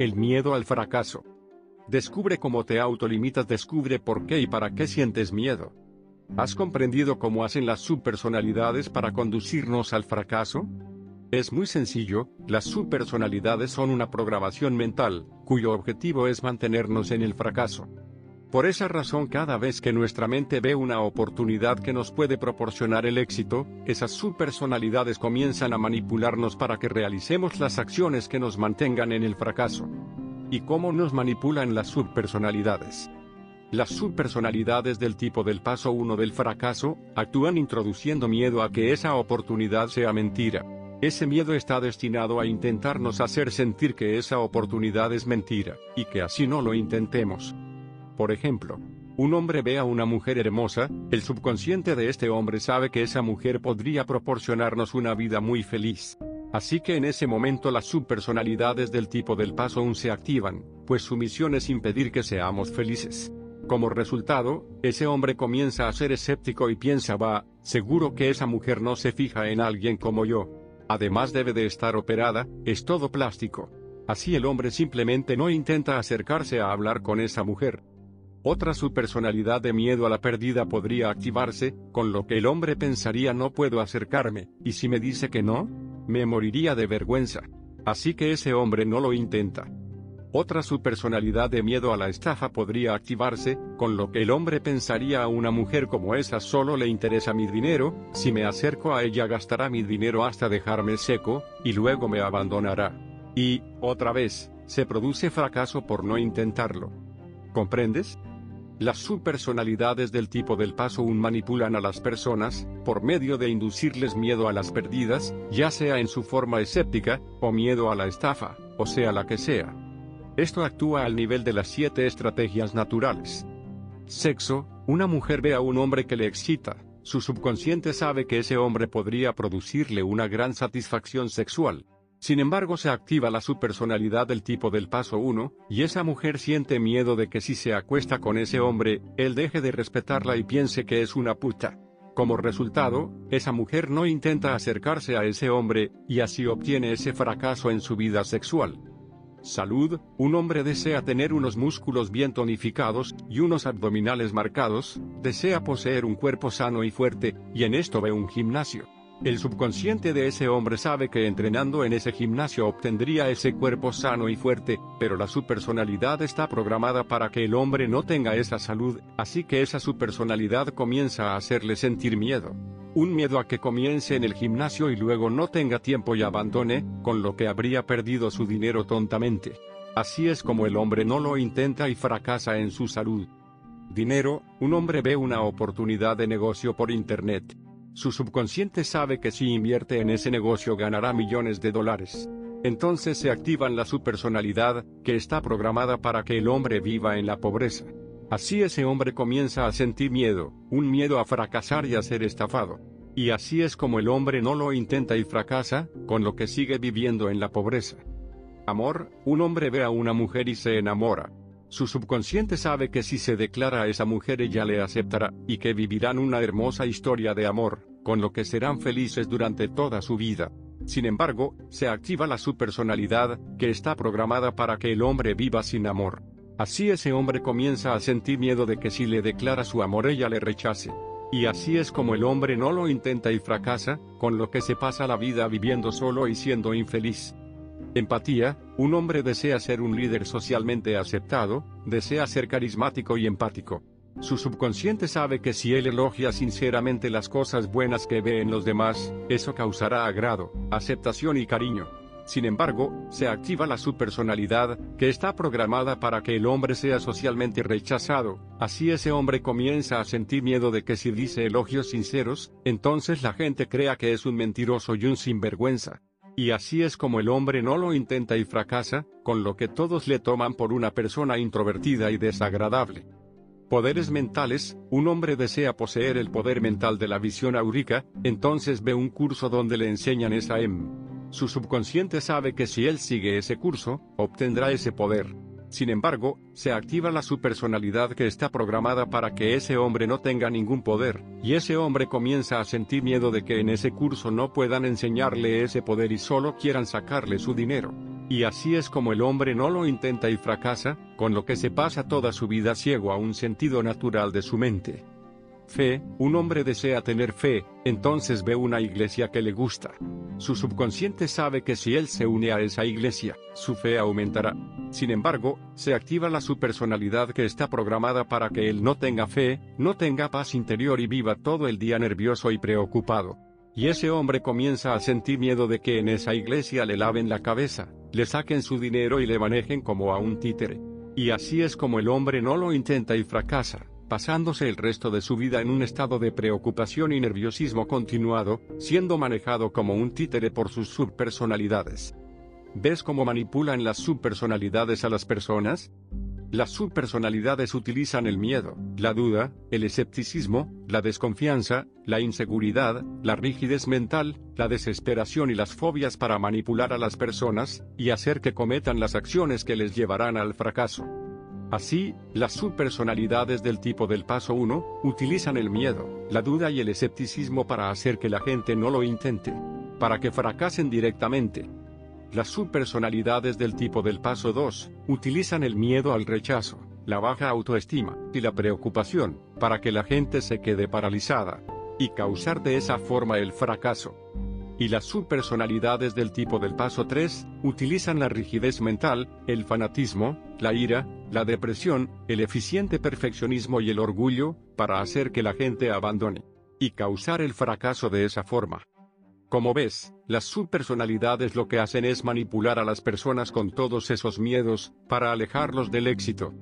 el miedo al fracaso. Descubre cómo te autolimitas, descubre por qué y para qué sientes miedo. ¿Has comprendido cómo hacen las subpersonalidades para conducirnos al fracaso? Es muy sencillo, las subpersonalidades son una programación mental, cuyo objetivo es mantenernos en el fracaso. Por esa razón cada vez que nuestra mente ve una oportunidad que nos puede proporcionar el éxito, esas subpersonalidades comienzan a manipularnos para que realicemos las acciones que nos mantengan en el fracaso. ¿Y cómo nos manipulan las subpersonalidades? Las subpersonalidades del tipo del paso 1 del fracaso, actúan introduciendo miedo a que esa oportunidad sea mentira. Ese miedo está destinado a intentarnos hacer sentir que esa oportunidad es mentira, y que así no lo intentemos. Por ejemplo, un hombre ve a una mujer hermosa, el subconsciente de este hombre sabe que esa mujer podría proporcionarnos una vida muy feliz. Así que en ese momento las subpersonalidades del tipo del paso 1 se activan, pues su misión es impedir que seamos felices. Como resultado, ese hombre comienza a ser escéptico y piensa va, seguro que esa mujer no se fija en alguien como yo. Además debe de estar operada, es todo plástico. Así el hombre simplemente no intenta acercarse a hablar con esa mujer. Otra subpersonalidad de miedo a la pérdida podría activarse, con lo que el hombre pensaría no puedo acercarme, y si me dice que no, me moriría de vergüenza. Así que ese hombre no lo intenta. Otra subpersonalidad de miedo a la estafa podría activarse, con lo que el hombre pensaría a una mujer como esa solo le interesa mi dinero, si me acerco a ella gastará mi dinero hasta dejarme seco, y luego me abandonará. Y, otra vez, se produce fracaso por no intentarlo. ¿Comprendes? Las subpersonalidades del tipo del paso 1 manipulan a las personas, por medio de inducirles miedo a las perdidas, ya sea en su forma escéptica, o miedo a la estafa, o sea la que sea. Esto actúa al nivel de las siete estrategias naturales. Sexo, una mujer ve a un hombre que le excita, su subconsciente sabe que ese hombre podría producirle una gran satisfacción sexual, sin embargo se activa la subpersonalidad del tipo del paso 1, y esa mujer siente miedo de que si se acuesta con ese hombre, él deje de respetarla y piense que es una puta. Como resultado, esa mujer no intenta acercarse a ese hombre, y así obtiene ese fracaso en su vida sexual. Salud, un hombre desea tener unos músculos bien tonificados, y unos abdominales marcados, desea poseer un cuerpo sano y fuerte, y en esto ve un gimnasio. El subconsciente de ese hombre sabe que entrenando en ese gimnasio obtendría ese cuerpo sano y fuerte, pero la subpersonalidad está programada para que el hombre no tenga esa salud, así que esa subpersonalidad comienza a hacerle sentir miedo. Un miedo a que comience en el gimnasio y luego no tenga tiempo y abandone, con lo que habría perdido su dinero tontamente. Así es como el hombre no lo intenta y fracasa en su salud. Dinero, un hombre ve una oportunidad de negocio por Internet. Su subconsciente sabe que si invierte en ese negocio ganará millones de dólares. Entonces se activan la subpersonalidad, que está programada para que el hombre viva en la pobreza. Así ese hombre comienza a sentir miedo, un miedo a fracasar y a ser estafado. Y así es como el hombre no lo intenta y fracasa, con lo que sigue viviendo en la pobreza. Amor, un hombre ve a una mujer y se enamora, su subconsciente sabe que si se declara a esa mujer ella le aceptará, y que vivirán una hermosa historia de amor, con lo que serán felices durante toda su vida. Sin embargo, se activa la subpersonalidad, que está programada para que el hombre viva sin amor. Así ese hombre comienza a sentir miedo de que si le declara su amor ella le rechace. Y así es como el hombre no lo intenta y fracasa, con lo que se pasa la vida viviendo solo y siendo infeliz. Empatía, un hombre desea ser un líder socialmente aceptado, desea ser carismático y empático. Su subconsciente sabe que si él elogia sinceramente las cosas buenas que ve en los demás, eso causará agrado, aceptación y cariño. Sin embargo, se activa la subpersonalidad, que está programada para que el hombre sea socialmente rechazado, así ese hombre comienza a sentir miedo de que si dice elogios sinceros, entonces la gente crea que es un mentiroso y un sinvergüenza. Y así es como el hombre no lo intenta y fracasa, con lo que todos le toman por una persona introvertida y desagradable. Poderes mentales, un hombre desea poseer el poder mental de la visión aurica, entonces ve un curso donde le enseñan esa M. Su subconsciente sabe que si él sigue ese curso, obtendrá ese poder. Sin embargo, se activa la subpersonalidad que está programada para que ese hombre no tenga ningún poder, y ese hombre comienza a sentir miedo de que en ese curso no puedan enseñarle ese poder y solo quieran sacarle su dinero. Y así es como el hombre no lo intenta y fracasa, con lo que se pasa toda su vida ciego a un sentido natural de su mente. Fe, un hombre desea tener fe, entonces ve una iglesia que le gusta. Su subconsciente sabe que si él se une a esa iglesia, su fe aumentará. Sin embargo, se activa la su personalidad que está programada para que él no tenga fe, no tenga paz interior y viva todo el día nervioso y preocupado. Y ese hombre comienza a sentir miedo de que en esa iglesia le laven la cabeza, le saquen su dinero y le manejen como a un títere. Y así es como el hombre no lo intenta y fracasa pasándose el resto de su vida en un estado de preocupación y nerviosismo continuado, siendo manejado como un títere por sus subpersonalidades. ¿Ves cómo manipulan las subpersonalidades a las personas? Las subpersonalidades utilizan el miedo, la duda, el escepticismo, la desconfianza, la inseguridad, la rigidez mental, la desesperación y las fobias para manipular a las personas, y hacer que cometan las acciones que les llevarán al fracaso. Así, las subpersonalidades del tipo del paso 1, utilizan el miedo, la duda y el escepticismo para hacer que la gente no lo intente, para que fracasen directamente. Las subpersonalidades del tipo del paso 2, utilizan el miedo al rechazo, la baja autoestima y la preocupación, para que la gente se quede paralizada, y causar de esa forma el fracaso y las subpersonalidades del tipo del paso 3, utilizan la rigidez mental, el fanatismo, la ira, la depresión, el eficiente perfeccionismo y el orgullo, para hacer que la gente abandone y causar el fracaso de esa forma. Como ves, las subpersonalidades lo que hacen es manipular a las personas con todos esos miedos, para alejarlos del éxito.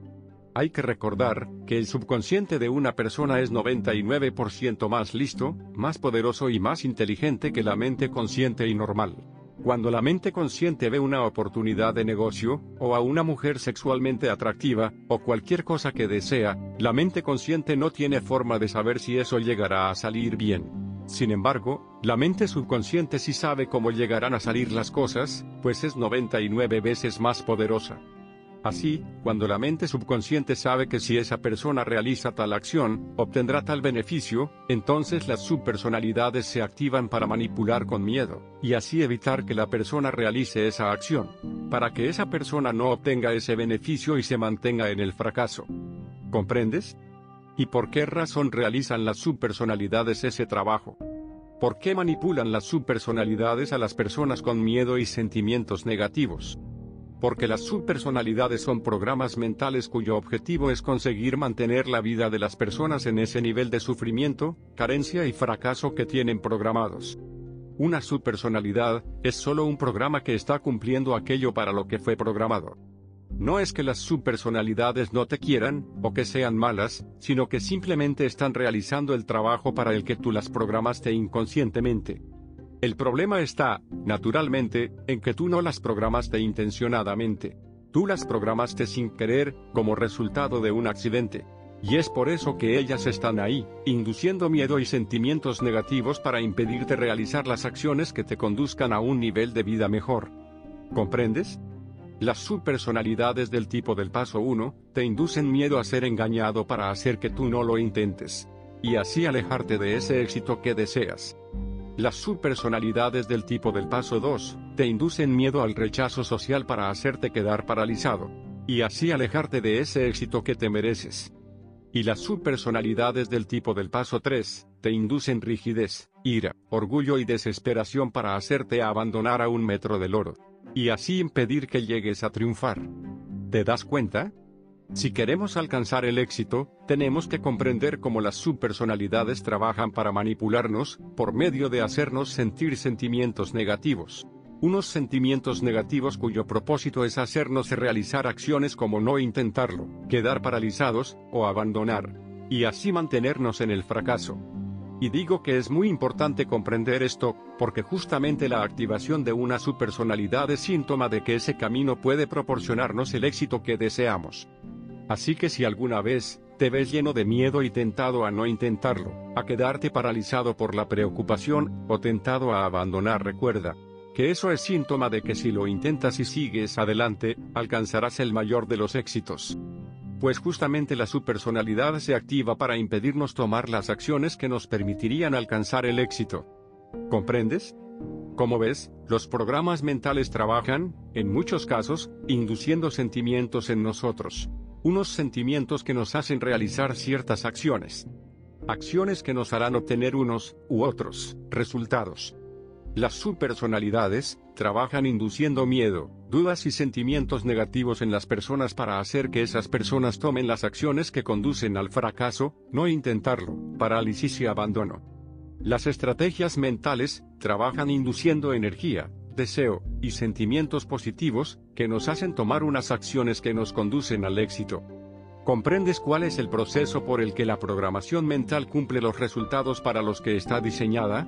Hay que recordar, que el subconsciente de una persona es 99% más listo, más poderoso y más inteligente que la mente consciente y normal. Cuando la mente consciente ve una oportunidad de negocio, o a una mujer sexualmente atractiva, o cualquier cosa que desea, la mente consciente no tiene forma de saber si eso llegará a salir bien. Sin embargo, la mente subconsciente sí sabe cómo llegarán a salir las cosas, pues es 99 veces más poderosa. Así, cuando la mente subconsciente sabe que si esa persona realiza tal acción, obtendrá tal beneficio, entonces las subpersonalidades se activan para manipular con miedo, y así evitar que la persona realice esa acción, para que esa persona no obtenga ese beneficio y se mantenga en el fracaso. ¿Comprendes? ¿Y por qué razón realizan las subpersonalidades ese trabajo? ¿Por qué manipulan las subpersonalidades a las personas con miedo y sentimientos negativos? Porque las subpersonalidades son programas mentales cuyo objetivo es conseguir mantener la vida de las personas en ese nivel de sufrimiento, carencia y fracaso que tienen programados. Una subpersonalidad es solo un programa que está cumpliendo aquello para lo que fue programado. No es que las subpersonalidades no te quieran, o que sean malas, sino que simplemente están realizando el trabajo para el que tú las programaste inconscientemente. El problema está, naturalmente, en que tú no las programaste intencionadamente. Tú las programaste sin querer, como resultado de un accidente. Y es por eso que ellas están ahí, induciendo miedo y sentimientos negativos para impedirte realizar las acciones que te conduzcan a un nivel de vida mejor. ¿Comprendes? Las subpersonalidades del tipo del paso 1, te inducen miedo a ser engañado para hacer que tú no lo intentes. Y así alejarte de ese éxito que deseas. Las subpersonalidades del tipo del paso 2, te inducen miedo al rechazo social para hacerte quedar paralizado. Y así alejarte de ese éxito que te mereces. Y las subpersonalidades del tipo del paso 3, te inducen rigidez, ira, orgullo y desesperación para hacerte abandonar a un metro del oro. Y así impedir que llegues a triunfar. ¿Te das cuenta? Si queremos alcanzar el éxito, tenemos que comprender cómo las subpersonalidades trabajan para manipularnos, por medio de hacernos sentir sentimientos negativos. Unos sentimientos negativos cuyo propósito es hacernos realizar acciones como no intentarlo, quedar paralizados, o abandonar. Y así mantenernos en el fracaso. Y digo que es muy importante comprender esto, porque justamente la activación de una subpersonalidad es síntoma de que ese camino puede proporcionarnos el éxito que deseamos. Así que si alguna vez, te ves lleno de miedo y tentado a no intentarlo, a quedarte paralizado por la preocupación, o tentado a abandonar, recuerda, que eso es síntoma de que si lo intentas y sigues adelante, alcanzarás el mayor de los éxitos. Pues justamente la subpersonalidad se activa para impedirnos tomar las acciones que nos permitirían alcanzar el éxito. ¿Comprendes? Como ves, los programas mentales trabajan, en muchos casos, induciendo sentimientos en nosotros. Unos sentimientos que nos hacen realizar ciertas acciones. Acciones que nos harán obtener unos, u otros, resultados. Las subpersonalidades, trabajan induciendo miedo, dudas y sentimientos negativos en las personas para hacer que esas personas tomen las acciones que conducen al fracaso, no intentarlo, parálisis y abandono. Las estrategias mentales trabajan induciendo energía, deseo y sentimientos positivos que nos hacen tomar unas acciones que nos conducen al éxito. ¿Comprendes cuál es el proceso por el que la programación mental cumple los resultados para los que está diseñada?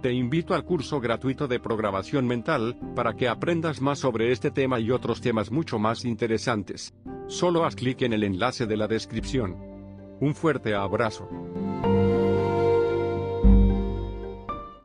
Te invito al curso gratuito de programación mental, para que aprendas más sobre este tema y otros temas mucho más interesantes. Solo haz clic en el enlace de la descripción. Un fuerte abrazo.